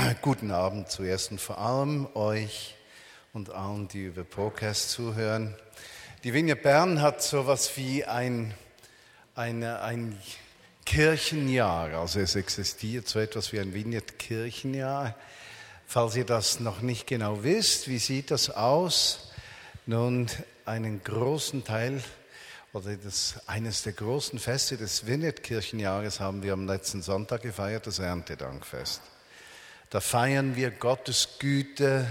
Guten Abend zuerst und vor allem euch und allen, die über Podcast zuhören. Die Vineyard Bern hat so etwas wie ein, eine, ein Kirchenjahr. Also es existiert so etwas wie ein Vineyard Kirchenjahr. Falls ihr das noch nicht genau wisst, wie sieht das aus? Nun, einen großen Teil oder das, eines der großen Feste des Vineyard Kirchenjahres haben wir am letzten Sonntag gefeiert, das Erntedankfest. Da feiern wir Gottes Güte,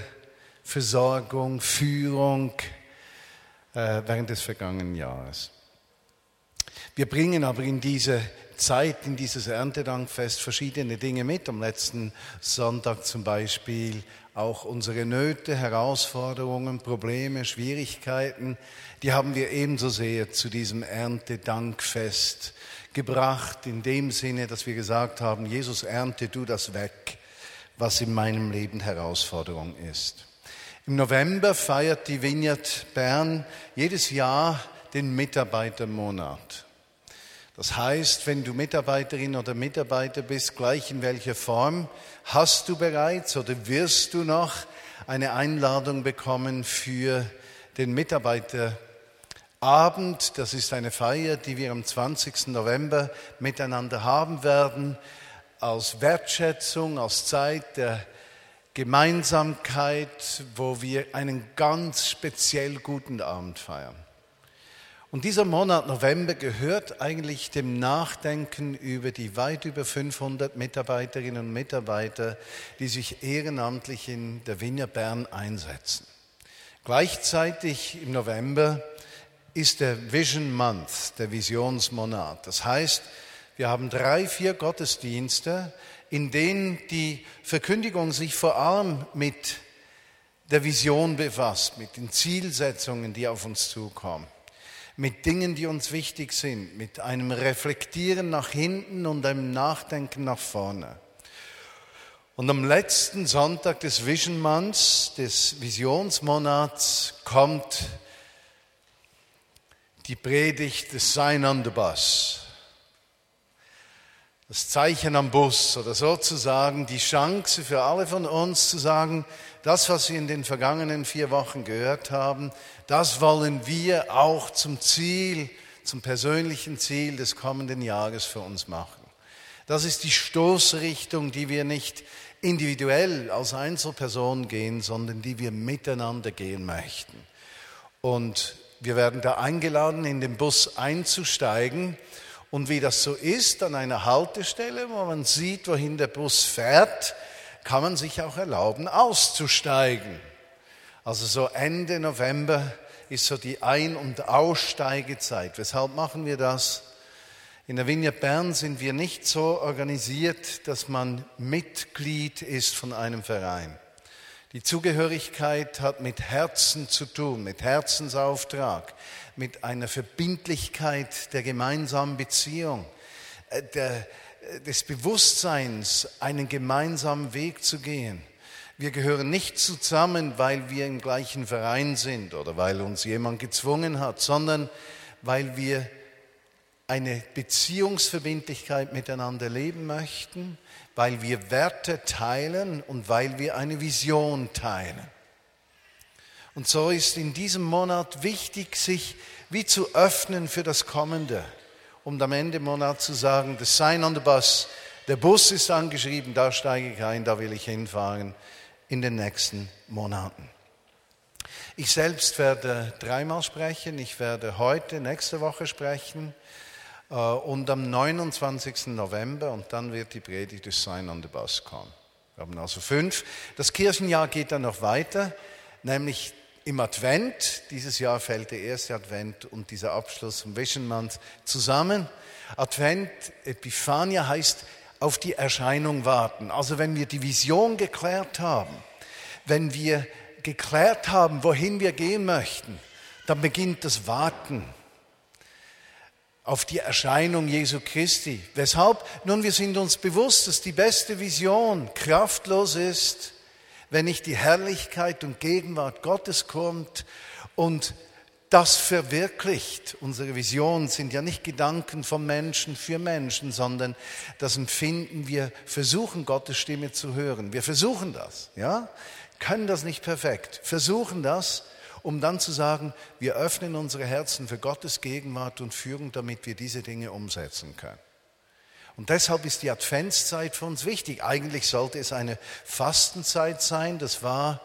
Versorgung, Führung äh, während des vergangenen Jahres. Wir bringen aber in diese Zeit, in dieses Erntedankfest verschiedene Dinge mit. Am letzten Sonntag zum Beispiel auch unsere Nöte, Herausforderungen, Probleme, Schwierigkeiten, die haben wir ebenso sehr zu diesem Erntedankfest gebracht, in dem Sinne, dass wir gesagt haben, Jesus, ernte du das weg was in meinem Leben Herausforderung ist. Im November feiert die Vineyard Bern jedes Jahr den Mitarbeitermonat. Das heißt, wenn du Mitarbeiterin oder Mitarbeiter bist, gleich in welcher Form, hast du bereits oder wirst du noch eine Einladung bekommen für den Mitarbeiterabend. Das ist eine Feier, die wir am 20. November miteinander haben werden als Wertschätzung, als Zeit der Gemeinsamkeit, wo wir einen ganz speziell guten Abend feiern. Und dieser Monat November gehört eigentlich dem Nachdenken über die weit über 500 Mitarbeiterinnen und Mitarbeiter, die sich ehrenamtlich in der Wiener Bern einsetzen. Gleichzeitig im November ist der Vision Month, der Visionsmonat. Das heißt, wir haben drei, vier Gottesdienste, in denen die Verkündigung sich vor allem mit der Vision befasst, mit den Zielsetzungen, die auf uns zukommen, mit Dingen, die uns wichtig sind, mit einem Reflektieren nach hinten und einem Nachdenken nach vorne. Und am letzten Sonntag des Vision Months, des Visionsmonats, kommt die Predigt des Sign on the Bus das Zeichen am Bus oder sozusagen die Chance für alle von uns zu sagen, das, was wir in den vergangenen vier Wochen gehört haben, das wollen wir auch zum Ziel, zum persönlichen Ziel des kommenden Jahres für uns machen. Das ist die Stoßrichtung, die wir nicht individuell als Einzelperson gehen, sondern die wir miteinander gehen möchten. Und wir werden da eingeladen, in den Bus einzusteigen und wie das so ist, an einer Haltestelle, wo man sieht, wohin der Bus fährt, kann man sich auch erlauben, auszusteigen. Also so Ende November ist so die Ein- und Aussteigezeit. Weshalb machen wir das? In der Vineyard Bern sind wir nicht so organisiert, dass man Mitglied ist von einem Verein. Die Zugehörigkeit hat mit Herzen zu tun, mit Herzensauftrag, mit einer Verbindlichkeit der gemeinsamen Beziehung, äh, der, äh, des Bewusstseins, einen gemeinsamen Weg zu gehen. Wir gehören nicht zusammen, weil wir im gleichen Verein sind oder weil uns jemand gezwungen hat, sondern weil wir eine Beziehungsverbindlichkeit miteinander leben möchten, weil wir Werte teilen und weil wir eine Vision teilen. Und so ist in diesem Monat wichtig, sich wie zu öffnen für das Kommende, um am Ende Monat zu sagen, the sign on the bus, der Bus ist angeschrieben, da steige ich ein, da will ich hinfahren in den nächsten Monaten. Ich selbst werde dreimal sprechen. Ich werde heute, nächste Woche sprechen. Äh, und am 29. November, und dann wird die Predigt des Sign on the Bus kommen. Wir haben also fünf. Das Kirchenjahr geht dann noch weiter, nämlich im Advent. Dieses Jahr fällt der erste Advent und dieser Abschluss vom Month zusammen. Advent, Epiphania heißt auf die Erscheinung warten. Also wenn wir die Vision geklärt haben, wenn wir geklärt haben, wohin wir gehen möchten, dann beginnt das Warten auf die Erscheinung Jesu Christi. Weshalb? Nun, wir sind uns bewusst, dass die beste Vision kraftlos ist, wenn nicht die Herrlichkeit und Gegenwart Gottes kommt und das verwirklicht. Unsere Visionen sind ja nicht Gedanken von Menschen für Menschen, sondern das Empfinden, wir versuchen Gottes Stimme zu hören. Wir versuchen das, ja? Können das nicht perfekt, versuchen das, um dann zu sagen, wir öffnen unsere Herzen für Gottes Gegenwart und Führung, damit wir diese Dinge umsetzen können. Und deshalb ist die Adventszeit für uns wichtig. Eigentlich sollte es eine Fastenzeit sein. Das war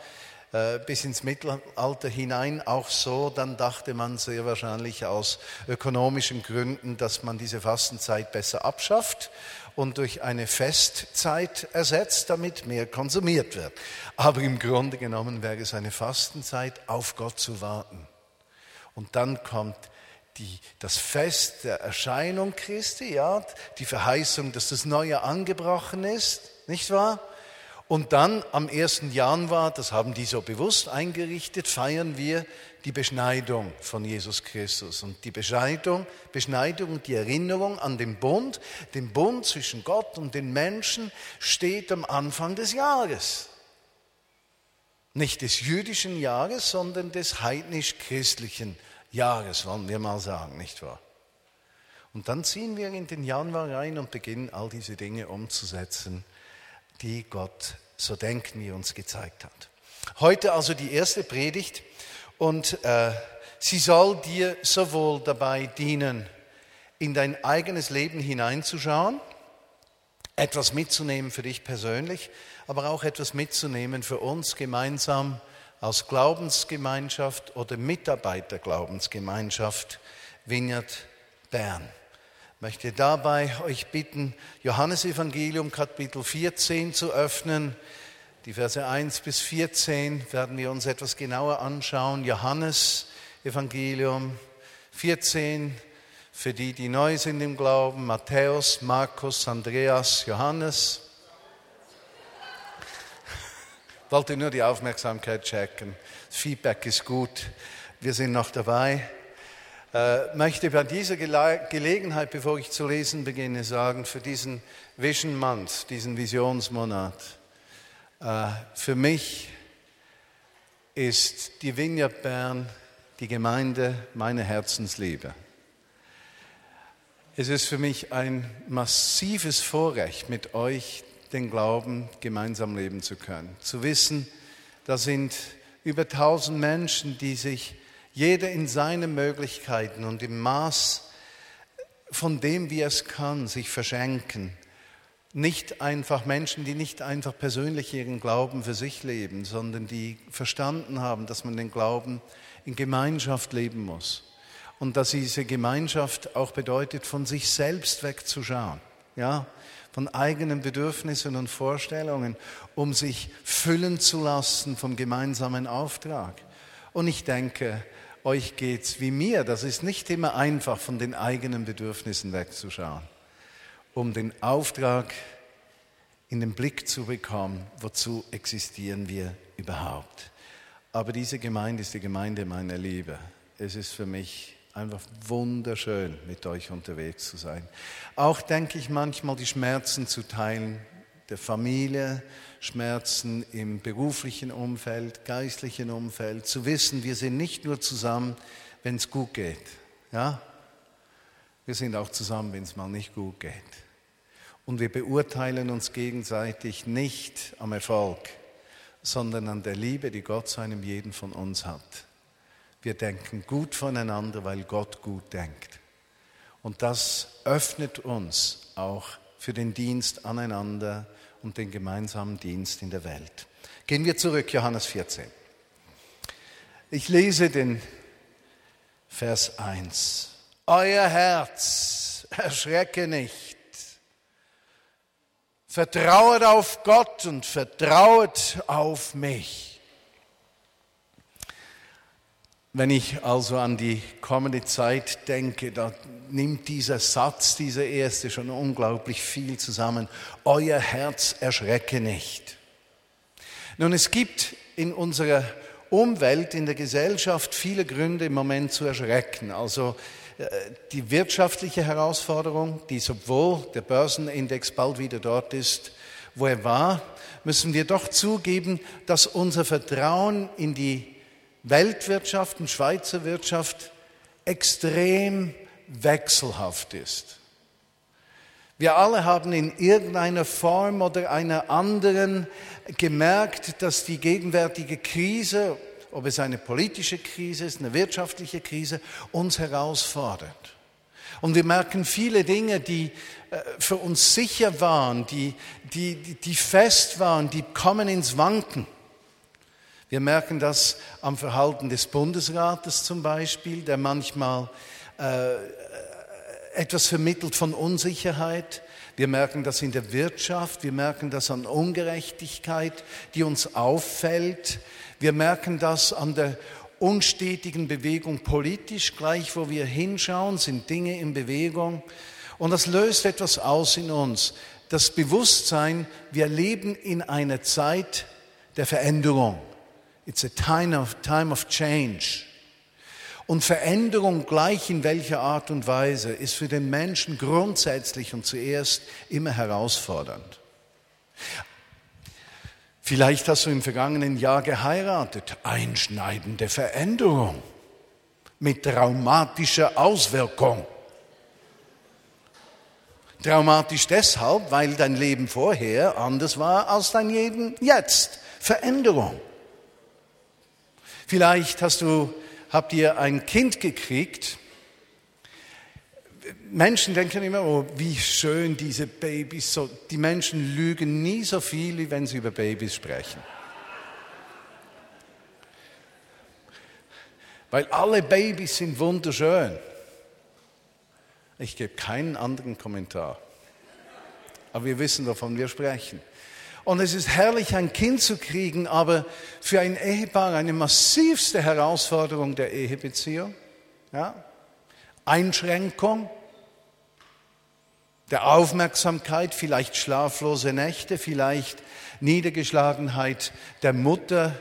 äh, bis ins Mittelalter hinein auch so. Dann dachte man sehr wahrscheinlich aus ökonomischen Gründen, dass man diese Fastenzeit besser abschafft und durch eine Festzeit ersetzt, damit mehr konsumiert wird. Aber im Grunde genommen wäre es eine Fastenzeit, auf Gott zu warten. Und dann kommt die, das Fest der Erscheinung Christi, ja, die Verheißung, dass das Neue angebrochen ist, nicht wahr? Und dann am 1. Januar, das haben die so bewusst eingerichtet, feiern wir die Beschneidung von Jesus Christus. Und die Beschneidung, Beschneidung die Erinnerung an den Bund, den Bund zwischen Gott und den Menschen steht am Anfang des Jahres. Nicht des jüdischen Jahres, sondern des heidnisch-christlichen Jahres. Wollen wir mal sagen, nicht wahr? Und dann ziehen wir in den Januar rein und beginnen all diese Dinge umzusetzen, die Gott, so denken wir, uns gezeigt hat. Heute also die erste Predigt und äh, sie soll dir sowohl dabei dienen, in dein eigenes Leben hineinzuschauen, etwas mitzunehmen für dich persönlich, aber auch etwas mitzunehmen für uns gemeinsam aus Glaubensgemeinschaft oder Mitarbeiterglaubensgemeinschaft Vineyard Bern. Möchte dabei euch bitten, Johannesevangelium Kapitel 14 zu öffnen. Die Verse 1 bis 14 werden wir uns etwas genauer anschauen. Johannes Evangelium 14 für die, die neu sind im Glauben, Matthäus, Markus, Andreas, Johannes. wollte nur die Aufmerksamkeit checken. Das Feedback ist gut. Wir sind noch dabei. Äh, möchte bei dieser Gelegenheit, bevor ich zu lesen beginne, sagen, für diesen Vision Month, diesen Visionsmonat, äh, für mich ist die Vineyard Bern die Gemeinde meiner Herzensliebe. Es ist für mich ein massives Vorrecht, mit euch den Glauben gemeinsam leben zu können. Zu wissen, da sind über tausend Menschen, die sich jeder in seinen Möglichkeiten und im Maß von dem, wie er es kann, sich verschenken. Nicht einfach Menschen, die nicht einfach persönlich ihren Glauben für sich leben, sondern die verstanden haben, dass man den Glauben in Gemeinschaft leben muss. Und dass diese Gemeinschaft auch bedeutet, von sich selbst wegzuschauen. Ja, von eigenen Bedürfnissen und Vorstellungen, um sich füllen zu lassen vom gemeinsamen Auftrag. Und ich denke, euch geht's wie mir. Das ist nicht immer einfach, von den eigenen Bedürfnissen wegzuschauen, um den Auftrag in den Blick zu bekommen, wozu existieren wir überhaupt. Aber diese Gemeinde ist die Gemeinde meiner Liebe. Es ist für mich Einfach wunderschön, mit euch unterwegs zu sein. Auch denke ich manchmal, die Schmerzen zu teilen der Familie, Schmerzen im beruflichen Umfeld, geistlichen Umfeld, zu wissen, wir sind nicht nur zusammen, wenn es gut geht. Ja? Wir sind auch zusammen, wenn es mal nicht gut geht. Und wir beurteilen uns gegenseitig nicht am Erfolg, sondern an der Liebe, die Gott zu einem jeden von uns hat. Wir denken gut voneinander, weil Gott gut denkt. Und das öffnet uns auch für den Dienst aneinander und den gemeinsamen Dienst in der Welt. Gehen wir zurück, Johannes 14. Ich lese den Vers 1. Euer Herz erschrecke nicht. Vertrauet auf Gott und vertrauet auf mich. Wenn ich also an die kommende Zeit denke, da nimmt dieser Satz, dieser erste, schon unglaublich viel zusammen. Euer Herz erschrecke nicht. Nun, es gibt in unserer Umwelt, in der Gesellschaft viele Gründe im Moment zu erschrecken. Also äh, die wirtschaftliche Herausforderung, die sowohl der Börsenindex bald wieder dort ist, wo er war, müssen wir doch zugeben, dass unser Vertrauen in die Weltwirtschaft und Schweizer Wirtschaft extrem wechselhaft ist. Wir alle haben in irgendeiner Form oder einer anderen gemerkt, dass die gegenwärtige Krise, ob es eine politische Krise ist, eine wirtschaftliche Krise, uns herausfordert. Und wir merken viele Dinge, die äh, für uns sicher waren, die, die, die fest waren, die kommen ins Wanken. Wir merken das am Verhalten des Bundesrates zum Beispiel, der manchmal äh, etwas vermittelt von Unsicherheit. Wir merken das in der Wirtschaft, wir merken das an Ungerechtigkeit, die uns auffällt. Wir merken das an der unstetigen Bewegung politisch. Gleich wo wir hinschauen, sind Dinge in Bewegung. Und das löst etwas aus in uns. Das Bewusstsein, wir leben in einer Zeit der Veränderung. It's a time of, time of change. Und Veränderung, gleich in welcher Art und Weise, ist für den Menschen grundsätzlich und zuerst immer herausfordernd. Vielleicht hast du im vergangenen Jahr geheiratet. Einschneidende Veränderung mit traumatischer Auswirkung. Traumatisch deshalb, weil dein Leben vorher anders war als dein Leben jetzt. Veränderung. Vielleicht hast du habt ihr ein Kind gekriegt. Menschen denken immer, oh, wie schön diese Babys. So, die Menschen lügen nie so viel, wie wenn sie über Babys sprechen. Weil alle Babys sind wunderschön. Ich gebe keinen anderen Kommentar. Aber wir wissen, wovon wir sprechen. Und es ist herrlich, ein Kind zu kriegen, aber für ein Ehepaar eine massivste Herausforderung der Ehebeziehung. Ja? Einschränkung der Aufmerksamkeit, vielleicht schlaflose Nächte, vielleicht Niedergeschlagenheit der Mutter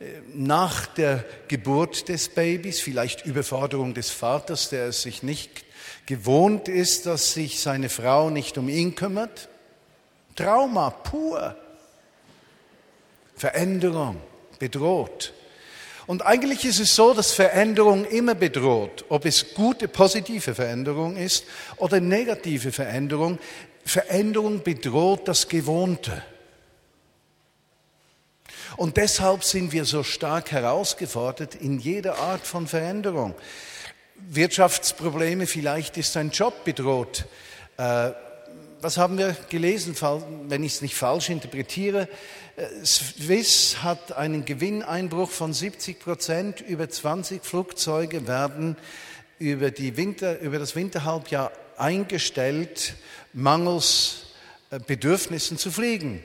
äh, nach der Geburt des Babys, vielleicht Überforderung des Vaters, der es sich nicht gewohnt ist, dass sich seine Frau nicht um ihn kümmert. Trauma pur. Veränderung bedroht. Und eigentlich ist es so, dass Veränderung immer bedroht, ob es gute, positive Veränderung ist oder negative Veränderung. Veränderung bedroht das Gewohnte. Und deshalb sind wir so stark herausgefordert in jeder Art von Veränderung. Wirtschaftsprobleme, vielleicht ist ein Job bedroht. Äh, was haben wir gelesen, wenn ich es nicht falsch interpretiere? Äh, Swiss hat einen Gewinneinbruch von 70 Prozent. Über 20 Flugzeuge werden über, Winter, über das Winterhalbjahr eingestellt, mangels äh, Bedürfnissen zu fliegen.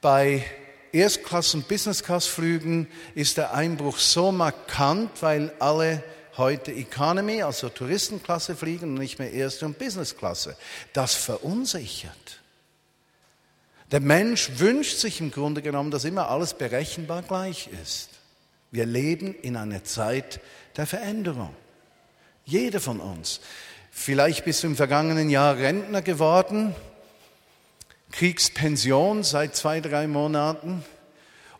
Bei Erstklassen- und Business-Class-Flügen ist der Einbruch so markant, weil alle heute Economy, also Touristenklasse fliegen und nicht mehr Erste- und Businessklasse. Das verunsichert. Der Mensch wünscht sich im Grunde genommen, dass immer alles berechenbar gleich ist. Wir leben in einer Zeit der Veränderung. Jeder von uns. Vielleicht bist du im vergangenen Jahr Rentner geworden, kriegst Pension seit zwei, drei Monaten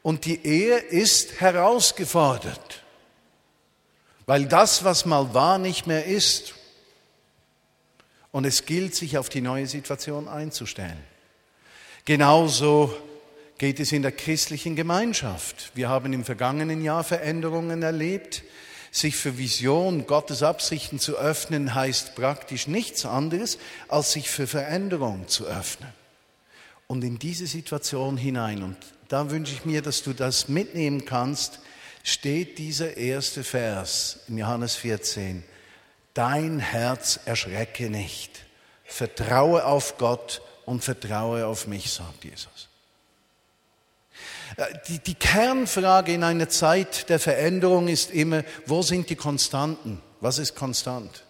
und die Ehe ist herausgefordert. Weil das, was mal war, nicht mehr ist. Und es gilt, sich auf die neue Situation einzustellen. Genauso geht es in der christlichen Gemeinschaft. Wir haben im vergangenen Jahr Veränderungen erlebt. Sich für Vision, Gottes Absichten zu öffnen, heißt praktisch nichts anderes, als sich für Veränderung zu öffnen. Und in diese Situation hinein, und da wünsche ich mir, dass du das mitnehmen kannst, steht dieser erste Vers in Johannes 14. Dein Herz erschrecke nicht. Vertraue auf Gott und vertraue auf mich, sagt Jesus. Äh, die, die Kernfrage in einer Zeit der Veränderung ist immer, wo sind die Konstanten? Was ist konstant?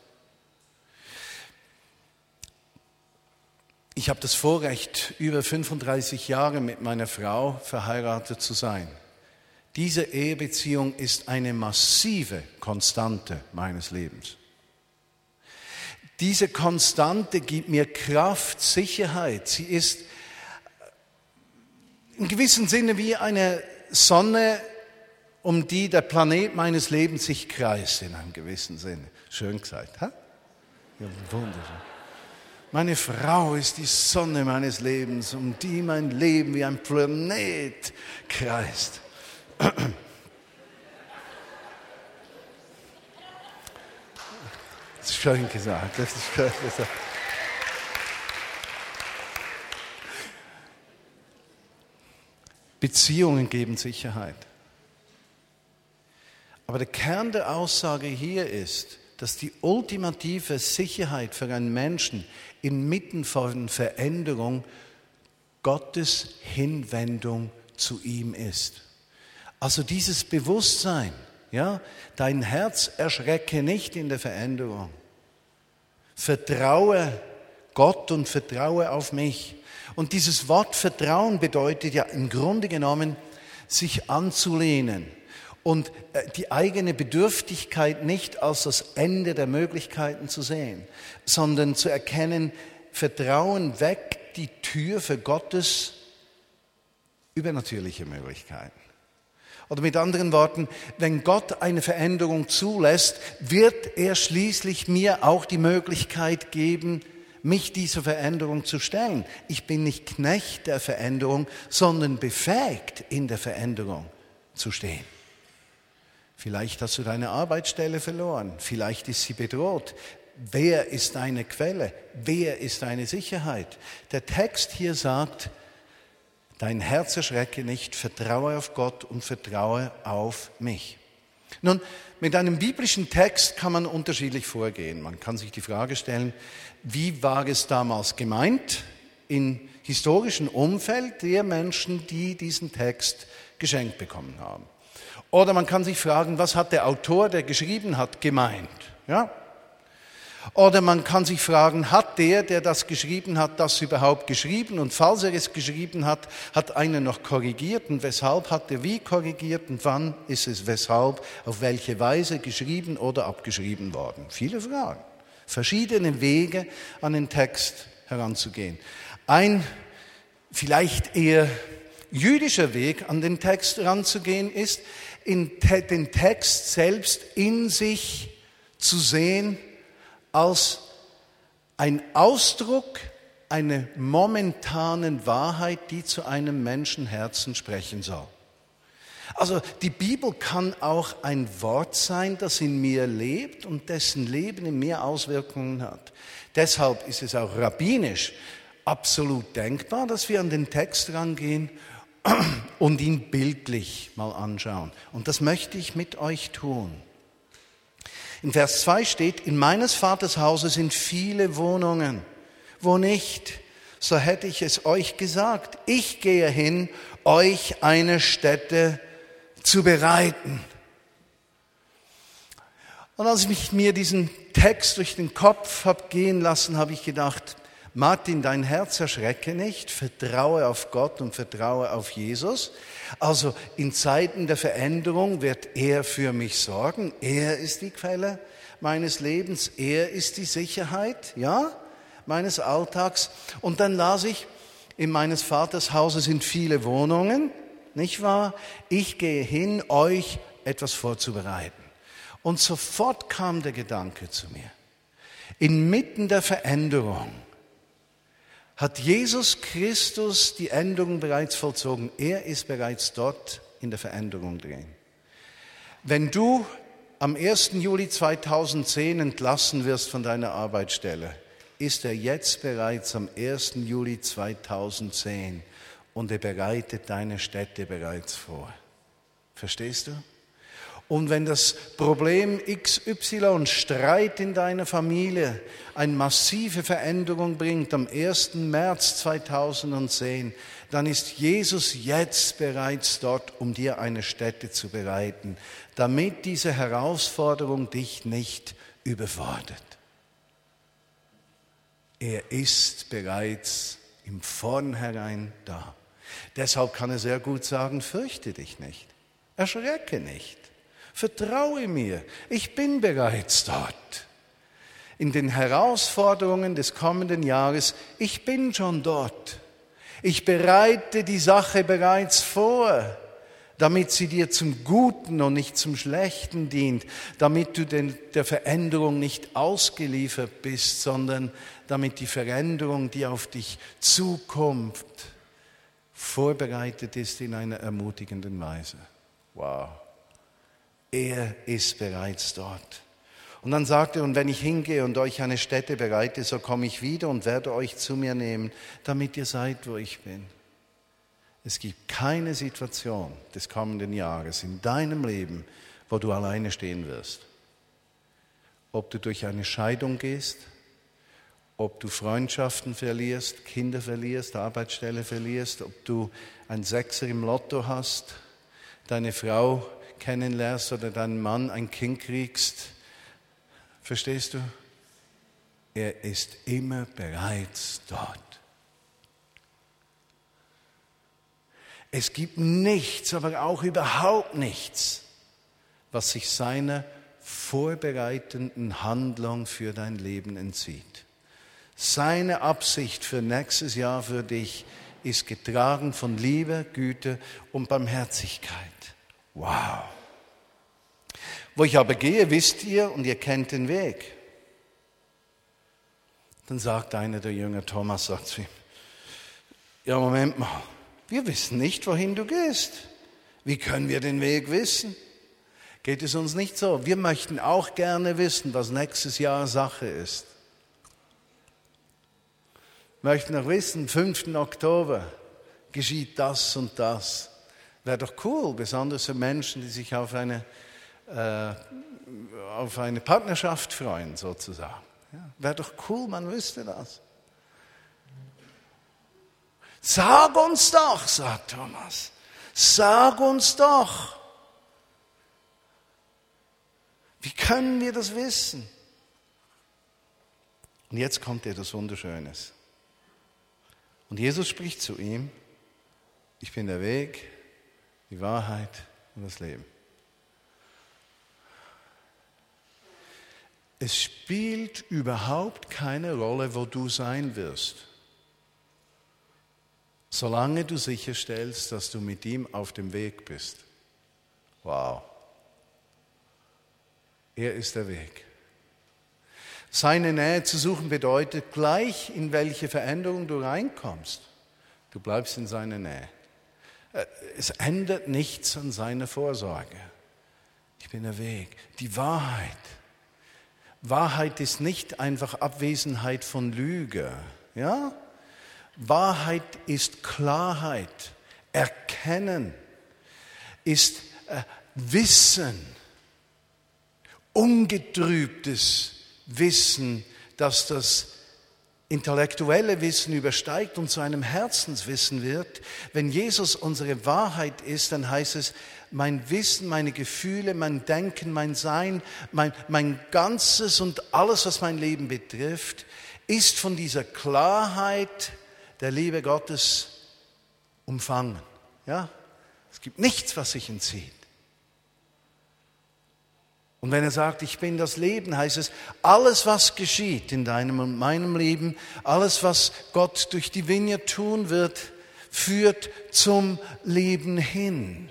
Ich habe das Vorrecht, über 35 Jahre mit meiner Frau verheiratet zu sein. Diese Ehebeziehung ist eine massive Konstante meines Lebens. Diese Konstante gibt mir Kraft, Sicherheit. Sie ist in gewissem Sinne wie eine Sonne um die der Planet meines Lebens sich kreist, in einem gewissen Sinne. Schön gesagt, ha? Ja, wunderschön. Meine Frau ist die Sonne meines Lebens, um die mein Leben wie ein Planet kreist. Das ist schön gesagt. Das ist schön gesagt. Beziehungen geben Sicherheit. Aber der Kern der Aussage hier ist, dass die ultimative Sicherheit für einen Menschen inmitten von Veränderung Gottes Hinwendung zu ihm ist. Also dieses Bewusstsein, ja, dein Herz erschrecke nicht in der Veränderung. Vertraue Gott und vertraue auf mich. Und dieses Wort Vertrauen bedeutet ja im Grunde genommen, sich anzulehnen und äh, die eigene Bedürftigkeit nicht als das Ende der Möglichkeiten zu sehen, sondern zu erkennen, Vertrauen weg die Tür für Gottes übernatürliche Möglichkeiten. Oder mit anderen Worten, wenn Gott eine Veränderung zulässt, wird er schließlich mir auch die Möglichkeit geben, mich dieser Veränderung zu stellen. Ich bin nicht Knecht der Veränderung, sondern befähigt, in der Veränderung zu stehen. Vielleicht hast du deine Arbeitsstelle verloren, vielleicht ist sie bedroht. Wer ist deine Quelle? Wer ist deine Sicherheit? Der Text hier sagt, dein Herz erschrecke nicht, vertraue auf Gott und vertraue auf mich. Nun, mit einem biblischen Text kann man unterschiedlich vorgehen. Man kann sich die Frage stellen, wie war es damals gemeint im historischen Umfeld der Menschen, die diesen Text geschenkt bekommen haben. Oder man kann sich fragen, was hat der Autor, der geschrieben hat, gemeint? Ja? Oder man kann sich fragen, hat der, der das geschrieben hat, das überhaupt geschrieben? Und falls er es geschrieben hat, hat einer noch korrigiert? Und weshalb hat er wie korrigiert? Und wann ist es weshalb, auf welche Weise geschrieben oder abgeschrieben worden? Viele Fragen. Verschiedene Wege an den Text heranzugehen. Ein vielleicht eher jüdischer Weg an den Text heranzugehen ist, den Text selbst in sich zu sehen als ein Ausdruck einer momentanen Wahrheit, die zu einem Menschenherzen sprechen soll. Also die Bibel kann auch ein Wort sein, das in mir lebt und dessen Leben in mir Auswirkungen hat. Deshalb ist es auch rabbinisch absolut denkbar, dass wir an den Text rangehen und ihn bildlich mal anschauen. Und das möchte ich mit euch tun. In Vers 2 steht, in meines Vaters Hause sind viele Wohnungen. Wo nicht, so hätte ich es euch gesagt. Ich gehe hin, euch eine Stätte zu bereiten. Und als ich mir diesen Text durch den Kopf habe gehen lassen, habe ich gedacht, Martin, dein Herz erschrecke nicht, vertraue auf Gott und vertraue auf Jesus. Also in Zeiten der Veränderung wird er für mich sorgen. Er ist die Quelle meines Lebens. Er ist die Sicherheit, ja, meines Alltags. Und dann las ich, in meines Vaters Hause sind viele Wohnungen, nicht wahr? Ich gehe hin, euch etwas vorzubereiten. Und sofort kam der Gedanke zu mir. Inmitten der Veränderung hat Jesus Christus die Änderung bereits vollzogen. Er ist bereits dort in der Veränderung drin. Wenn du am 1. Juli 2010 entlassen wirst von deiner Arbeitsstelle, ist er jetzt bereits am 1. Juli 2010 und er bereitet deine Städte bereits vor. Verstehst du? Und wenn das Problem XY Streit in deiner Familie eine massive Veränderung bringt am 1. März 2010, dann ist Jesus jetzt bereits dort, um dir eine Stätte zu bereiten, damit diese Herausforderung dich nicht überfordert. Er ist bereits im Vornherein da. Deshalb kann er sehr gut sagen, fürchte dich nicht, erschrecke nicht. Vertraue mir, ich bin bereits dort. In den Herausforderungen des kommenden Jahres, ich bin schon dort. Ich bereite die Sache bereits vor. damit sie dir zum Guten und nicht zum Schlechten dient, damit du den, der Veränderung nicht ausgeliefert bist, sondern damit die Veränderung, die auf dich zukommt, vorbereitet ist in einer ermutigenden Weise. Wow. Er ist bereits dort. Und dann sagt er, und wenn ich hingehe und euch eine Stätte bereite, so komme ich wieder und werde euch zu mir nehmen, damit ihr seid, wo ich bin. Es gibt keine Situation des kommenden Jahres in deinem Leben, wo du alleine stehen wirst. Ob du durch eine Scheidung gehst, ob du Freundschaften verlierst, Kinder verlierst, Arbeitsstelle verlierst, ob du ein Sechser im Lotto hast, deine Frau kennenlernst oder deinen Mann ein Kind kriegst. Verstehst du? Er ist immer bereits dort. Es gibt nichts, aber auch überhaupt nichts, was sich seiner vorbereitenden Handlung für dein Leben entzieht. Seine Absicht für nächstes Jahr für dich ist getragen von Liebe, Güte und Barmherzigkeit. Wow. Wo ich aber gehe, wisst ihr und ihr kennt den Weg. Dann sagt einer der Jünger, Thomas, sagt zu ihm, ja, Moment mal, wir wissen nicht, wohin du gehst. Wie können wir den Weg wissen? Geht es uns nicht so? Wir möchten auch gerne wissen, was nächstes Jahr Sache ist möchten noch wissen, 5. Oktober geschieht das und das. Wäre doch cool, besonders für Menschen, die sich auf eine, äh, auf eine Partnerschaft freuen, sozusagen. Ja, Wäre doch cool, man wüsste das. Sag uns doch, sagt Thomas, sag uns doch. Wie können wir das wissen? Und jetzt kommt etwas Wunderschönes. Und Jesus spricht zu ihm, ich bin der Weg, die Wahrheit und das Leben. Es spielt überhaupt keine Rolle, wo du sein wirst, solange du sicherstellst, dass du mit ihm auf dem Weg bist. Wow. Er ist der Weg. Seine Nähe zu suchen bedeutet gleich, in welche Veränderung du reinkommst. Du bleibst in seiner Nähe. Es ändert nichts an seiner Vorsorge. Ich bin der Weg. Die Wahrheit. Wahrheit ist nicht einfach Abwesenheit von Lüge. Ja? Wahrheit ist Klarheit, Erkennen, ist äh, Wissen, ungetrübtes Wissen, dass das intellektuelle Wissen übersteigt und zu einem Herzenswissen wird. Wenn Jesus unsere Wahrheit ist, dann heißt es, mein Wissen, meine Gefühle, mein Denken, mein Sein, mein, mein Ganzes und alles, was mein Leben betrifft, ist von dieser Klarheit der Liebe Gottes umfangen. Ja? Es gibt nichts, was sich entzieht. Und wenn er sagt, ich bin das Leben, heißt es, alles, was geschieht in deinem und meinem Leben, alles, was Gott durch die Vigne tun wird, führt zum Leben hin.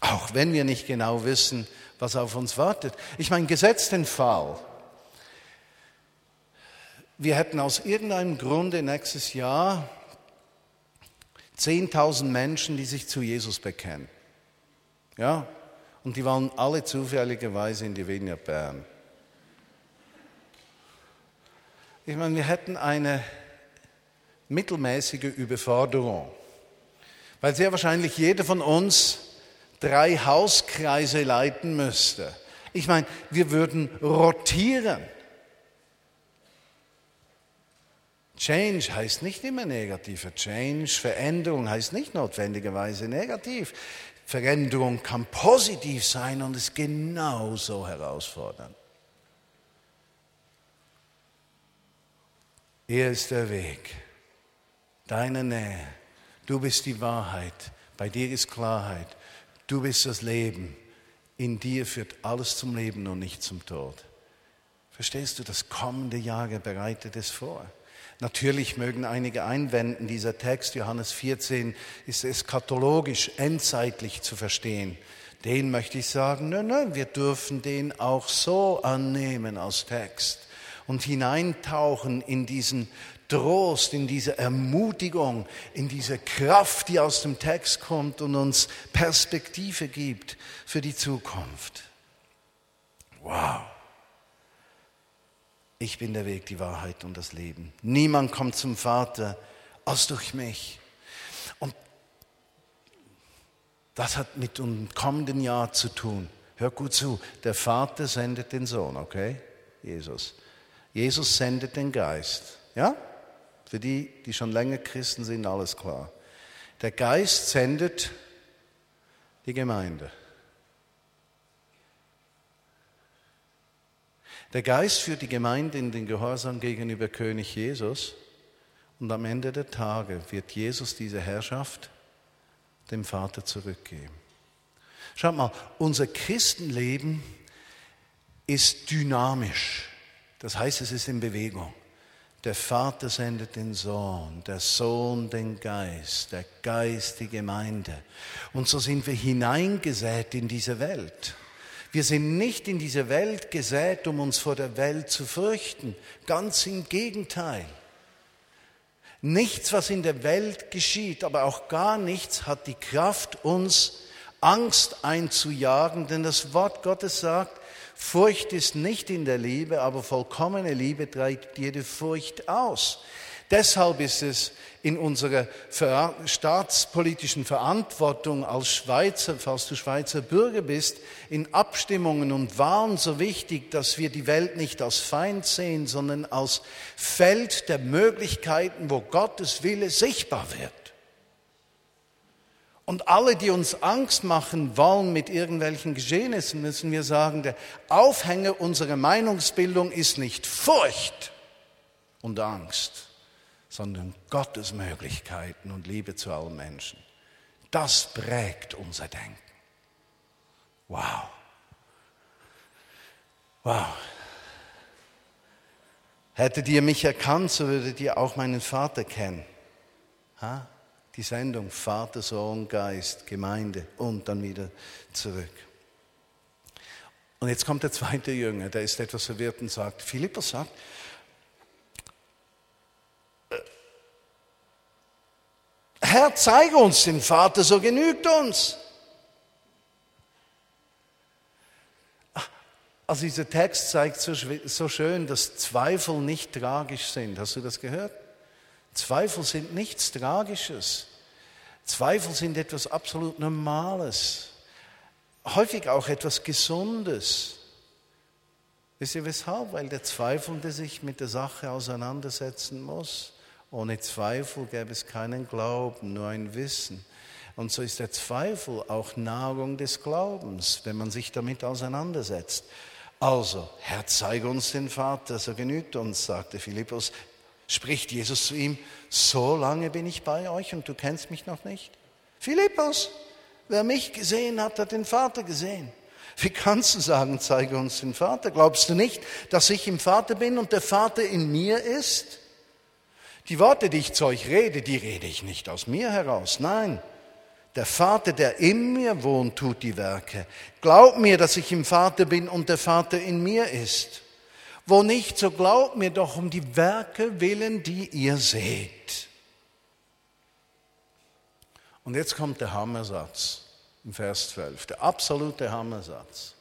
Auch wenn wir nicht genau wissen, was auf uns wartet. Ich meine, gesetzt den Fall, wir hätten aus irgendeinem Grunde nächstes Jahr 10.000 Menschen, die sich zu Jesus bekennen. Ja, und die waren alle zufälligerweise in die Vineyard Bern. Ich meine, wir hätten eine mittelmäßige Überforderung, weil sehr wahrscheinlich jeder von uns drei Hauskreise leiten müsste. Ich meine, wir würden rotieren. Change heißt nicht immer negativer Change, Veränderung heißt nicht notwendigerweise negativ. Veränderung kann positiv sein und ist genauso herausfordernd. Er ist der Weg, deine Nähe. Du bist die Wahrheit, bei dir ist Klarheit. Du bist das Leben. In dir führt alles zum Leben und nicht zum Tod. Verstehst du, das kommende Jahr bereitet es vor. Natürlich mögen einige einwenden, dieser Text, Johannes 14, ist eskatologisch, endzeitlich zu verstehen. Den möchte ich sagen, nein, nein, wir dürfen den auch so annehmen als Text und hineintauchen in diesen Trost, in diese Ermutigung, in diese Kraft, die aus dem Text kommt und uns Perspektive gibt für die Zukunft. Wow. Ich bin der Weg, die Wahrheit und das Leben. Niemand kommt zum Vater als durch mich. Und das hat mit dem kommenden Jahr zu tun. Hör gut zu. Der Vater sendet den Sohn, okay? Jesus. Jesus sendet den Geist. Ja? Für die, die schon länger Christen sind, alles klar. Der Geist sendet die Gemeinde. Der Geist führt die Gemeinde in den Gehorsam gegenüber König Jesus und am Ende der Tage wird Jesus diese Herrschaft dem Vater zurückgeben. Schaut mal, unser Christenleben ist dynamisch. Das heißt, es ist in Bewegung. Der Vater sendet den Sohn, der Sohn den Geist, der Geist die Gemeinde. Und so sind wir hineingesät in diese Welt. Wir sind nicht in diese Welt gesät, um uns vor der Welt zu fürchten. Ganz im Gegenteil. Nichts, was in der Welt geschieht, aber auch gar nichts hat die Kraft, uns Angst einzujagen, denn das Wort Gottes sagt, Furcht ist nicht in der Liebe, aber vollkommene Liebe treibt jede Furcht aus. Deshalb ist es in unserer staatspolitischen Verantwortung als Schweizer, falls du Schweizer Bürger bist, in Abstimmungen und Wahlen so wichtig, dass wir die Welt nicht als Feind sehen, sondern als Feld der Möglichkeiten, wo Gottes Wille sichtbar wird. Und alle, die uns Angst machen wollen mit irgendwelchen Geschehnissen, müssen wir sagen, der Aufhänger unserer Meinungsbildung ist nicht Furcht und Angst, sondern Gottes Möglichkeiten und Liebe zu allen Menschen. Das prägt unser Denken. Wow. Wow. Hättet ihr mich erkannt, so würdet ihr auch meinen Vater kennen. Ha? Die Sendung Vater, Sohn, Geist, Gemeinde und dann wieder zurück. Und jetzt kommt der zweite Jünger, der ist etwas verwirrt und sagt, Philippus sagt, Herr, zeige uns den Vater, so genügt uns. Also dieser Text zeigt so, schön, dass Zweifel nicht tragisch sind. Hast du das gehört? Zweifel sind nichts Tragisches. Zweifel sind etwas absolut Normales. Häufig auch etwas Gesundes. Wisst ihr weshalb? Weil der Zweifelnde sich mit der Sache auseinandersetzen muss. Ohne Zweifel gäbe es keinen Glauben, nur ein Wissen. Und so ist der Zweifel auch Nahrung des Glaubens, wenn man sich damit auseinandersetzt. Also, Herr, zeige uns den Vater, so genügt uns, sagte Philippus. Spricht Jesus zu ihm, so lange bin ich bei euch und du kennst mich noch nicht? Philippus, wer mich gesehen hat, hat den Vater gesehen. Wie kannst du sagen, zeige uns den Vater? Glaubst du nicht, dass ich im Vater bin und der Vater in mir ist? Die Worte, die ich zu euch rede, die rede ich nicht aus mir heraus. Nein, der Vater, der in mir wohnt, tut die Werke. Glaub mir, dass ich im Vater bin und der Vater in mir ist. Wo nicht, so glaubt mir doch um die Werke willen, die ihr seht. Und jetzt kommt der Hammersatz im Vers 12, der absolute Hammersatz.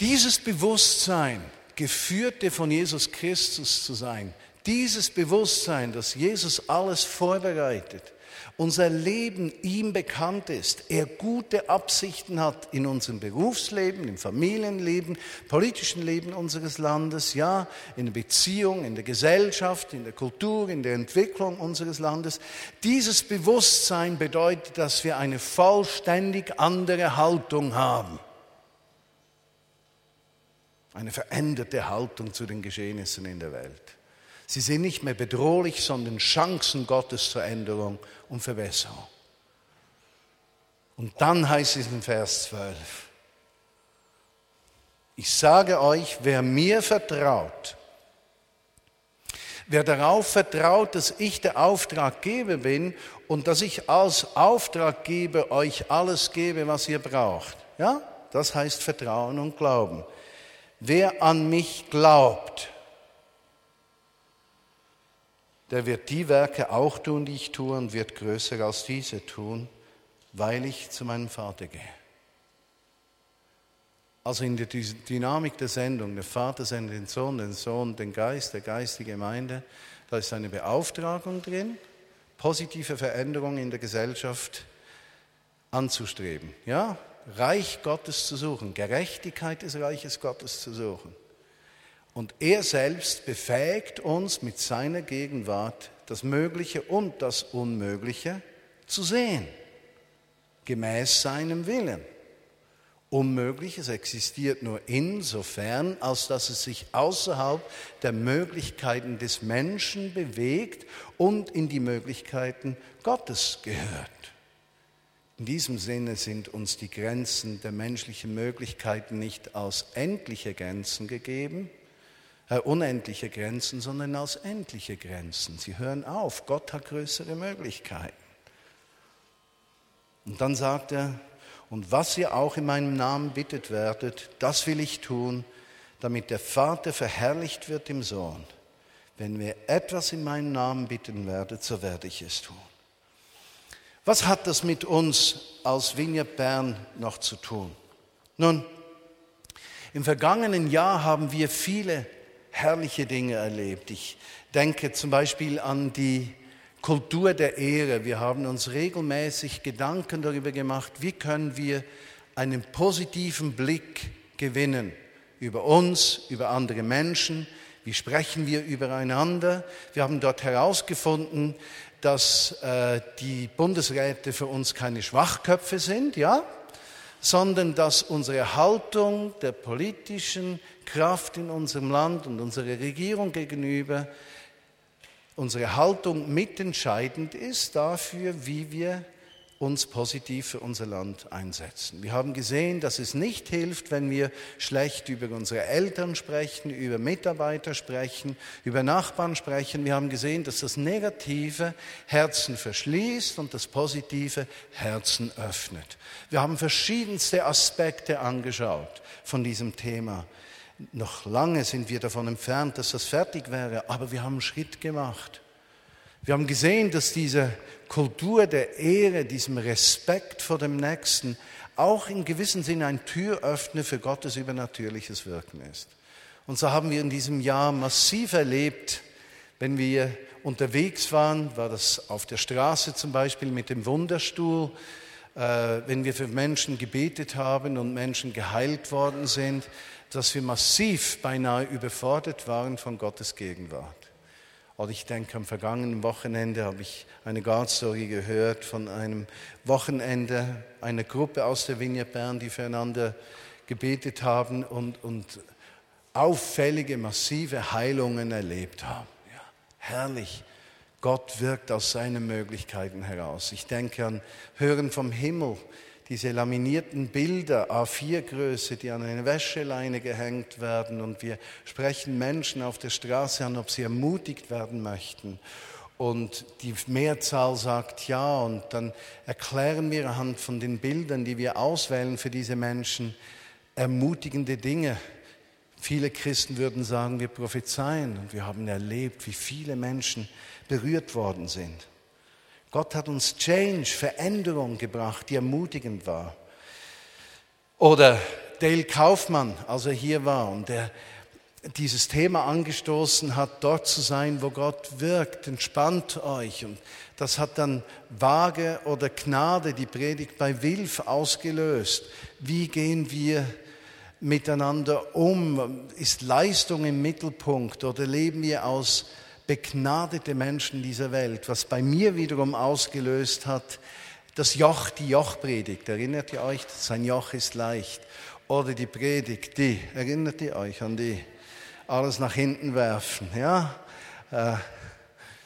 Dieses Bewusstsein, Geführte von Jesus Christus zu sein. Dieses Bewusstsein, dass Jesus alles vorbereitet, unser Leben ihm bekannt ist, er gute Absichten hat in unserem Berufsleben, im Familienleben, politischen Leben unseres Landes, ja, in der Beziehung, in der Gesellschaft, in der Kultur, in der Entwicklung unseres Landes. Dieses Bewusstsein bedeutet, dass wir eine vollständig andere Haltung haben eine veränderte Haltung zu den Geschehnissen in der Welt. Sie sind nicht mehr bedrohlich, sondern Chancen Gottes zur Änderung und Verbesserung. Und dann heißt es in Vers 12, ich sage euch, wer mir vertraut, Wer darauf vertraut, dass ich der Auftraggeber bin und dass ich als Auftraggeber euch alles gebe, was ihr braucht. Ja, das heißt Vertrauen und Glauben. Wer an mich glaubt, der wird die Werke auch tun, die ich tue, und wird größer als diese tun, weil ich zu meinem Vater gehe. Also in der Dynamik der Sendung, der Vater sendet den Sohn, den Sohn, den Geist, der Geist, die Gemeinde, da ist eine Beauftragung drin, positive Veränderungen in der Gesellschaft anzustreben. Ja, Reich Gottes zu suchen, Gerechtigkeit des Reiches Gottes zu suchen. Und er selbst befähigt uns mit seiner Gegenwart, das Mögliche und das Unmögliche zu sehen, gemäß seinem Willen. Unmögliches existiert nur insofern, als dass es sich außerhalb der Möglichkeiten des Menschen bewegt und in die Möglichkeiten Gottes gehört. In diesem Sinne sind uns die Grenzen der menschlichen Möglichkeiten nicht aus endliche Grenzen gegeben, äh, unendliche Grenzen, sondern aus endliche Grenzen. Sie hören auf, Gott hat größere Möglichkeiten. Und dann sagt er, und was ihr auch in meinem Namen bittet werdet, das will ich tun, damit der Vater verherrlicht wird im Sohn. Wenn wir etwas in meinem Namen bitten werdet, so werde ich es tun. Was hat das mit uns als Vineyard Bern noch zu tun? Nun, im vergangenen Jahr haben wir viele herrliche Dinge erlebt. Ich denke zum Beispiel an die Kultur der Ehre. Wir haben uns regelmäßig Gedanken darüber gemacht, wie können wir einen positiven Blick gewinnen über uns, über andere Menschen, wie sprechen wir übereinander. Wir haben dort herausgefunden, dass äh, die Bundesräte für uns keine Schwachköpfe sind, ja, sondern dass unsere Haltung der politischen Kraft in unserem Land und unserer Regierung gegenüber unsere Haltung mitentscheidend ist dafür, wie wir uns positiv für unser Land einsetzen. Wir haben gesehen, dass es nicht hilft, wenn wir schlecht über unsere Eltern sprechen, über Mitarbeiter sprechen, über Nachbarn sprechen. Wir haben gesehen, dass das Negative Herzen verschließt und das Positive Herzen öffnet. Wir haben verschiedenste Aspekte angeschaut von diesem Thema. Noch lange sind wir davon entfernt, dass das fertig wäre, aber wir haben einen Schritt gemacht. Wir haben gesehen, dass diese Kultur der Ehre, diesem Respekt vor dem Nächsten auch in gewissem Sinne ein Türöffner für Gottes übernatürliches Wirken ist. Und so haben wir in diesem Jahr massiv erlebt, wenn wir unterwegs waren, war das auf der Straße zum Beispiel mit dem Wunderstuhl, äh, wenn wir für Menschen gebetet haben und Menschen geheilt worden sind, dass wir massiv beinahe überfordert waren von Gottes Gegenwart. Oder ich denke, am vergangenen Wochenende habe ich eine God-Story gehört von einem Wochenende einer Gruppe aus der Vineyard Bern, die füreinander gebetet haben und, und auffällige, massive Heilungen erlebt haben. Ja, herrlich. Gott wirkt aus seinen Möglichkeiten heraus. Ich denke an Hören vom Himmel, diese laminierten Bilder A4-Größe, die an eine Wäscheleine gehängt werden und wir sprechen Menschen auf der Straße an, ob sie ermutigt werden möchten. Und die Mehrzahl sagt ja und dann erklären wir anhand von den Bildern, die wir auswählen für diese Menschen, ermutigende Dinge. Viele Christen würden sagen, wir prophezeien und wir haben erlebt, wie viele Menschen berührt worden sind. Gott hat uns Change, Veränderung gebracht, die ermutigend war. Oder Dale Kaufmann, als er hier war und der dieses Thema angestoßen hat, dort zu sein, wo Gott wirkt, entspannt euch. Und das hat dann Waage oder Gnade, die Predigt bei Wilf ausgelöst. Wie gehen wir miteinander um? Ist Leistung im Mittelpunkt oder leben wir aus begnadete Menschen dieser Welt, was bei mir wiederum ausgelöst hat, das Joch, die Jochpredigt, erinnert ihr euch, sein Joch ist leicht. Oder die Predigt, die, erinnert ihr euch an die? Alles nach hinten werfen, ja? Äh,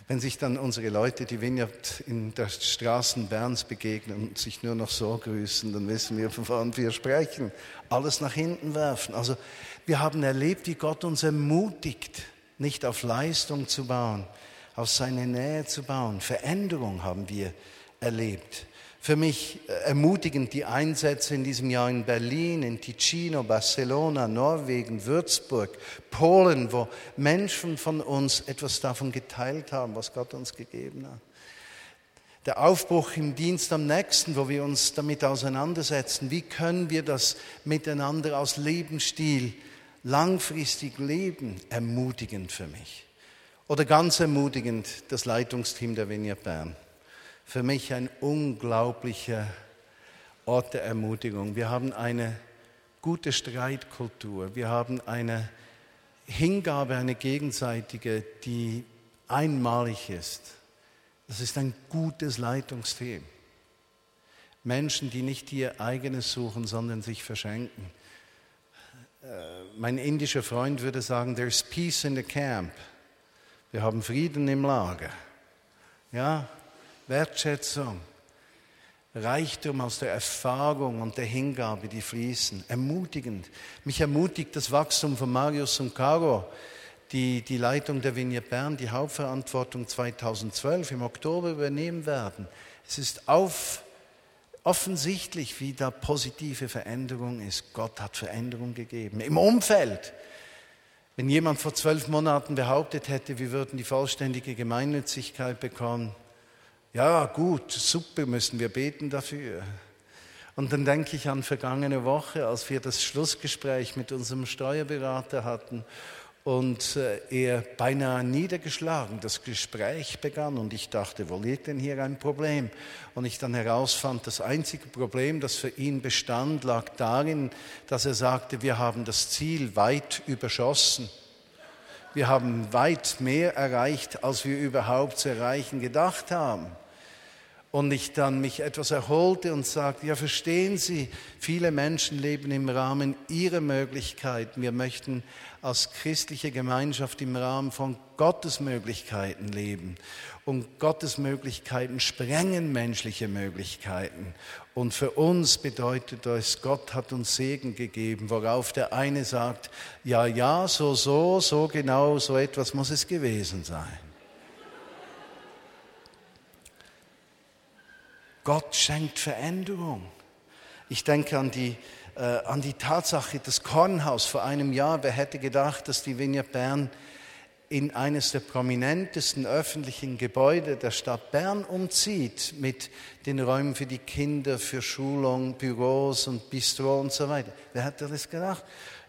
wenn sich dann unsere Leute, die Vineyard in der Straßen Berns begegnen und sich nur noch so grüßen, dann wissen wir, wovon wir sprechen. Alles nach hinten werfen. Also wir haben erlebt, wie Gott uns ermutigt nicht auf Leistung zu bauen, auf seine Nähe zu bauen. Veränderung haben wir erlebt. Für mich äh, ermutigend die Einsätze in diesem Jahr in Berlin, in Ticino, Barcelona, Norwegen, Würzburg, Polen, wo Menschen von uns etwas davon geteilt haben, was Gott uns gegeben hat. Der Aufbruch im Dienst am nächsten, wo wir uns damit auseinandersetzen, wie können wir das miteinander aus Lebensstil langfristig leben, ermutigend für mich. Oder ganz ermutigend das Leitungsteam der Vineyard Bern. Für mich ein unglaublicher Ort der Ermutigung. Wir haben eine gute Streitkultur. Wir haben eine Hingabe, eine gegenseitige, die einmalig ist. Das ist ein gutes Leitungsteam. Menschen, die nicht ihr eigenes suchen, sondern sich verschenken. Äh, mein indischer Freund würde sagen, there's peace in the camp. Wir haben Frieden im Lager. Ja, Wertschätzung, Reichtum aus der Erfahrung und der Hingabe, die fließen. Ermutigend. Mich ermutigt das Wachstum von Marius und Caro, die die Leitung der Vignette Bern, die Hauptverantwortung 2012 im Oktober übernehmen werden. Es ist auf, offensichtlich, wie da positive Veränderung ist. Gott hat Veränderung gegeben. Im Umfeld. Wenn jemand vor zwölf Monaten behauptet hätte, wir würden die vollständige Gemeinnützigkeit bekommen, ja gut, super, müssen wir beten dafür. Und dann denke ich an vergangene Woche, als wir das Schlussgespräch mit unserem Steuerberater hatten und äh, er beinahe niedergeschlagen das Gespräch begann und ich dachte, wo liegt denn hier ein Problem? Und ich dann herausfand, das einzige Problem, das für ihn bestand, lag darin, dass er sagte, wir haben das Ziel weit überschossen. Wir haben weit mehr erreicht, als wir überhaupt zu erreichen gedacht haben und ich dann mich etwas erholte und sagte, ja verstehen Sie, viele Menschen leben im Rahmen ihrer Möglichkeiten. Wir möchten als christliche Gemeinschaft im Rahmen von Gottes Möglichkeiten leben. Und Gottes Möglichkeiten sprengen menschliche Möglichkeiten. Und für uns bedeutet das, Gott hat uns Segen gegeben, worauf der eine sagt, ja, ja, so, so, so genau, so etwas muss es gewesen sein. Gott schenkt Veränderung. Ich denke an die, äh, an die Tatsache, das Kornhaus vor einem Jahr, wer hätte gedacht, dass die Vineyard Bern in eines der prominentesten öffentlichen Gebäude der Stadt Bern umzieht, mit den Räumen für die Kinder, für Schulung, Büros und Bistro und so weiter. Wer hätte das gedacht?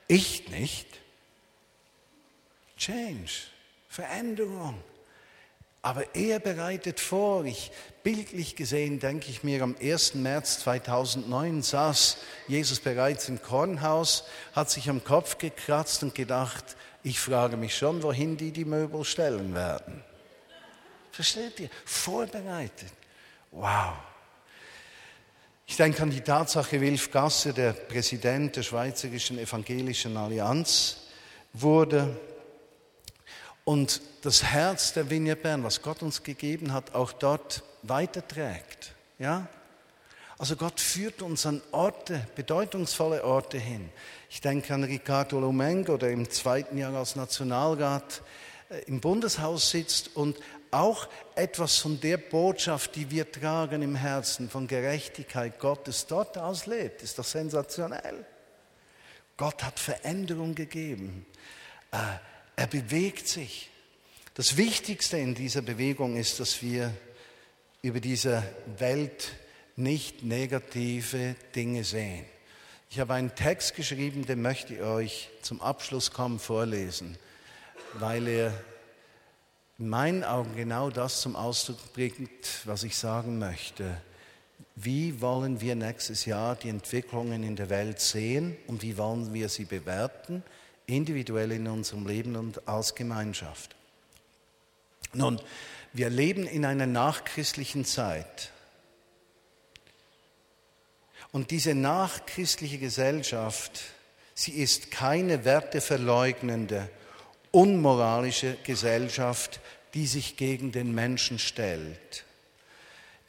Ich nicht. Change, Veränderung. Aber er bereitet vor. Ich, bildlich gesehen denke ich mir, am 1. März 2009 saß Jesus bereits im Kornhaus, hat sich am Kopf gekratzt und gedacht, ich frage mich schon, wohin die die Möbel stellen werden. Versteht ihr? Vorbereitet. Wow. Ich denke an die Tatsache, Wilf Gasser, der Präsident der Schweizerischen Evangelischen Allianz, wurde und das Herz der Vignette Bern, was Gott uns gegeben hat, auch dort weiterträgt. Ja? Also Gott führt uns an Orte, bedeutungsvolle Orte hin. Ich denke an Ricardo Lumengo, der im zweiten Jahr als Nationalrat äh, im Bundeshaus sitzt und auch etwas von der Botschaft, die wir tragen im Herzen, von Gerechtigkeit Gottes dort auslebt. Ist doch sensationell. Gott hat Veränderung gegeben. Äh, er bewegt sich. Das Wichtigste in dieser Bewegung ist, dass wir über diese Welt nicht negative Dinge sehen. Ich habe einen Text geschrieben, den möchte ich euch zum Abschluss kommen vorlesen, weil er in meinen Augen genau das zum Ausdruck bringt, was ich sagen möchte. Wie wollen wir nächstes Jahr die Entwicklungen in der Welt sehen und wie wollen wir sie bewerten? Individuell in unserem Leben und als Gemeinschaft. Nun, wir leben in einer nachchristlichen Zeit. Und diese nachchristliche Gesellschaft, sie ist keine werteverleugnende, unmoralische Gesellschaft, die sich gegen den Menschen stellt.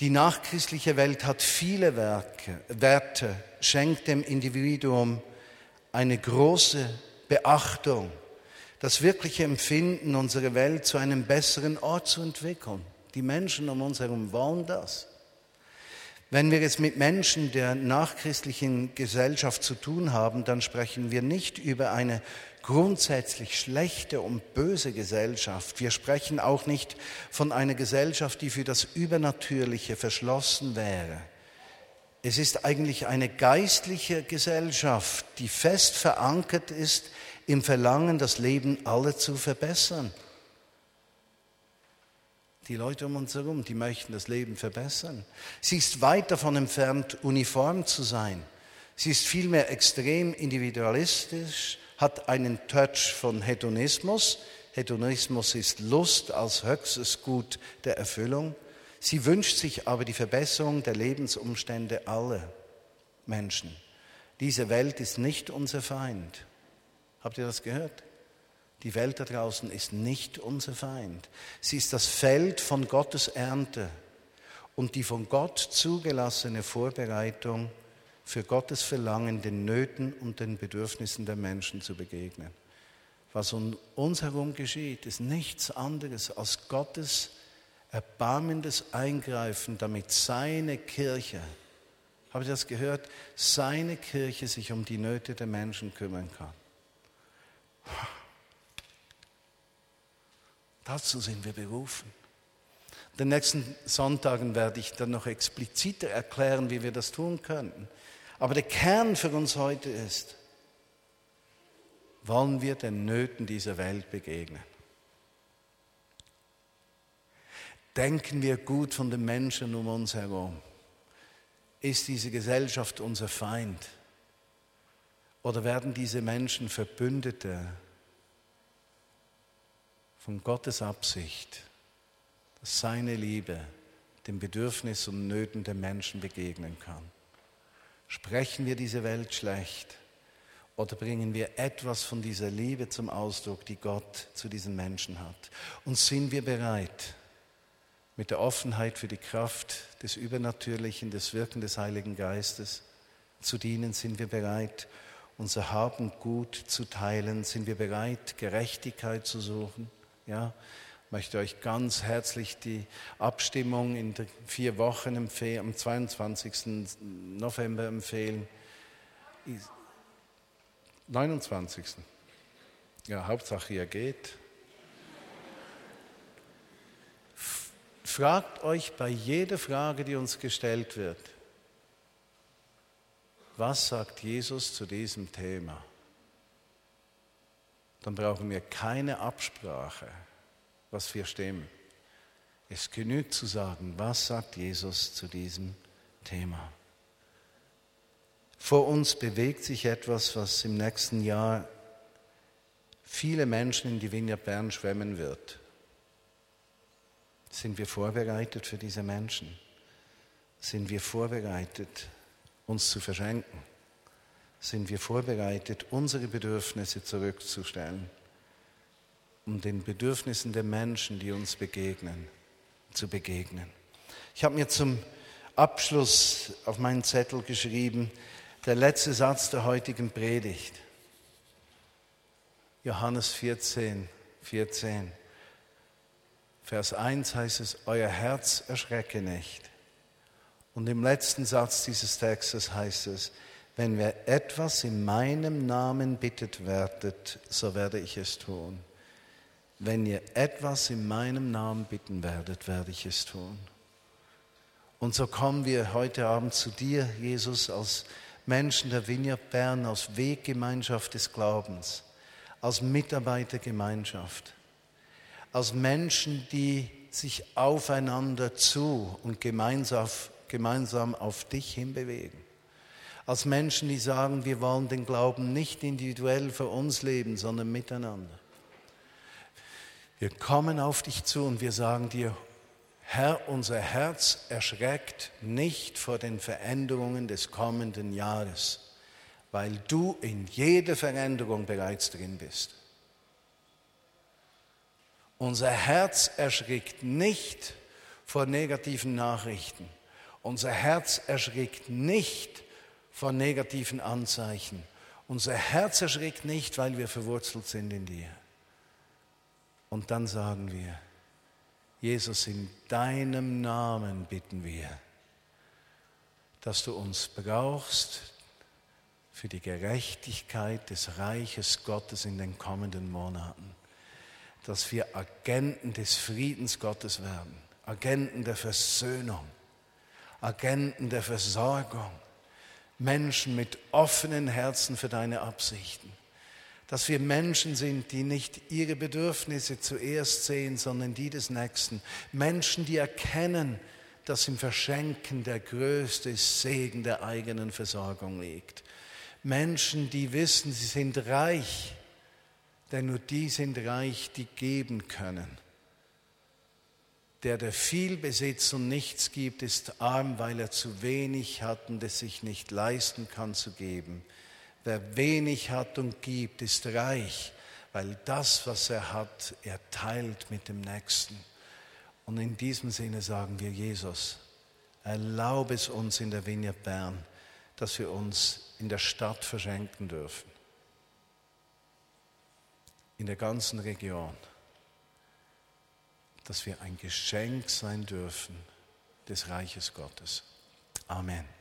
Die nachchristliche Welt hat viele Werke, Werte, schenkt dem Individuum eine große Beachtung, das wirkliche Empfinden, unsere Welt zu einem besseren Ort zu entwickeln. Die Menschen um uns herum wollen das. Wenn wir es mit Menschen der nachchristlichen Gesellschaft zu tun haben, dann sprechen wir nicht über eine grundsätzlich schlechte und böse Gesellschaft. Wir sprechen auch nicht von einer Gesellschaft, die für das Übernatürliche verschlossen wäre. Es ist eigentlich eine geistliche Gesellschaft, die fest verankert ist im Verlangen, das Leben aller zu verbessern. Die Leute um uns herum, die möchten das Leben verbessern. Sie ist weit davon entfernt, uniform zu sein. Sie ist vielmehr extrem individualistisch, hat einen Touch von Hedonismus. Hedonismus ist Lust als höchstes Gut der Erfüllung. Sie wünscht sich aber die Verbesserung der Lebensumstände aller Menschen. Diese Welt ist nicht unser Feind. Habt ihr das gehört? Die Welt da draußen ist nicht unser Feind. Sie ist das Feld von Gottes Ernte und die von Gott zugelassene Vorbereitung für Gottes Verlangen, den Nöten und den Bedürfnissen der Menschen zu begegnen. Was um uns herum geschieht, ist nichts anderes als Gottes erbarmendes Eingreifen, damit seine Kirche, habt ihr das gehört, seine Kirche sich um die Nöte der Menschen kümmern kann. Dazu sind wir berufen. In den nächsten Sonntagen werde ich dann noch expliziter erklären, wie wir das tun könnten. Aber der Kern für uns heute ist, wollen wir den Nöten dieser Welt begegnen? Denken wir gut von den Menschen um uns herum? Ist diese Gesellschaft unser Feind? Oder werden diese Menschen Verbündete von Gottes Absicht, dass seine Liebe den Bedürfnissen und Nöten der Menschen begegnen kann. Sprechen wir diese Welt schlecht oder bringen wir etwas von dieser Liebe zum Ausdruck, die Gott zu diesen Menschen hat? Und sind wir bereit, mit der Offenheit für die Kraft des Übernatürlichen, des Wirken des Heiligen Geistes zu dienen? Sind wir bereit, unser Haben gut zu teilen? Sind wir bereit, Gerechtigkeit zu suchen? Ja, möchte euch ganz herzlich die Abstimmung in vier Wochen am 22. November empfehlen. 29. Ja, Hauptsache ihr geht. Fragt euch bei jeder Frage, die uns gestellt wird, was sagt Jesus zu diesem Thema? dann brauchen wir keine Absprache, was wir stimmen. Es genügt zu sagen, was sagt Jesus zu diesem Thema. Vor uns bewegt sich etwas, was im nächsten Jahr viele Menschen in die Vineyard Bern schwemmen wird. Sind wir vorbereitet für diese Menschen? Sind wir vorbereitet, uns zu verschenken? sind wir vorbereitet, unsere Bedürfnisse zurückzustellen, um den Bedürfnissen der Menschen, die uns begegnen, zu begegnen. Ich habe mir zum Abschluss auf meinen Zettel geschrieben, der letzte Satz der heutigen Predigt. Johannes 14, 14. Vers 1 heißt es, euer Herz erschrecke nicht. Und im letzten Satz dieses Textes heißt es, wenn ihr etwas in meinem Namen bittet werdet, so werde ich es tun. Wenn ihr etwas in meinem Namen bitten werdet, werde ich es tun. Und so kommen wir heute Abend zu dir, Jesus, als Menschen der Vineyard Bern, als Weggemeinschaft des Glaubens, als Mitarbeitergemeinschaft, als Menschen, die sich aufeinander zu und gemeinsam, gemeinsam auf dich hinbewegen als Menschen, die sagen, wir wollen den Glauben nicht individuell für uns leben, sondern miteinander. Wir kommen auf dich zu und wir sagen dir, Herr, unser Herz erschreckt nicht vor den Veränderungen des kommenden Jahres, weil du in jeder Veränderung bereits drin bist. Unser Herz erschrickt nicht vor negativen Nachrichten. Unser Herz erschrickt nicht vor negativen Anzeichen. Unser Herz erschrickt nicht, weil wir verwurzelt sind in dir. Und dann sagen wir, Jesus, in deinem Namen bitten wir, dass du uns brauchst für die Gerechtigkeit des Reiches Gottes in den kommenden Monaten, dass wir Agenten des Friedens Gottes werden, Agenten der Versöhnung, Agenten der Versorgung, Menschen mit offenen Herzen für deine Absichten dass wir Menschen sind, die nicht ihre Bedürfnisse zuerst sehen, sondern die des Nächsten. Menschen, die erkennen, dass im Verschenken der größte Segen der eigenen Versorgung liegt. Menschen, die wissen, sie sind reich, denn nur die sind reich, die geben können. Der, der viel besitzt und nichts gibt, ist arm, weil er zu wenig hat und es sich nicht leisten kann zu geben. Wer wenig hat und gibt, ist reich, weil das, was er hat, er teilt mit dem Nächsten. Und in diesem Sinne sagen wir, Jesus, erlaube es uns in der Vineyard Bern, dass wir uns in der Stadt verschenken dürfen. In der ganzen Region. Dass wir ein Geschenk sein dürfen des Reiches Gottes. Amen.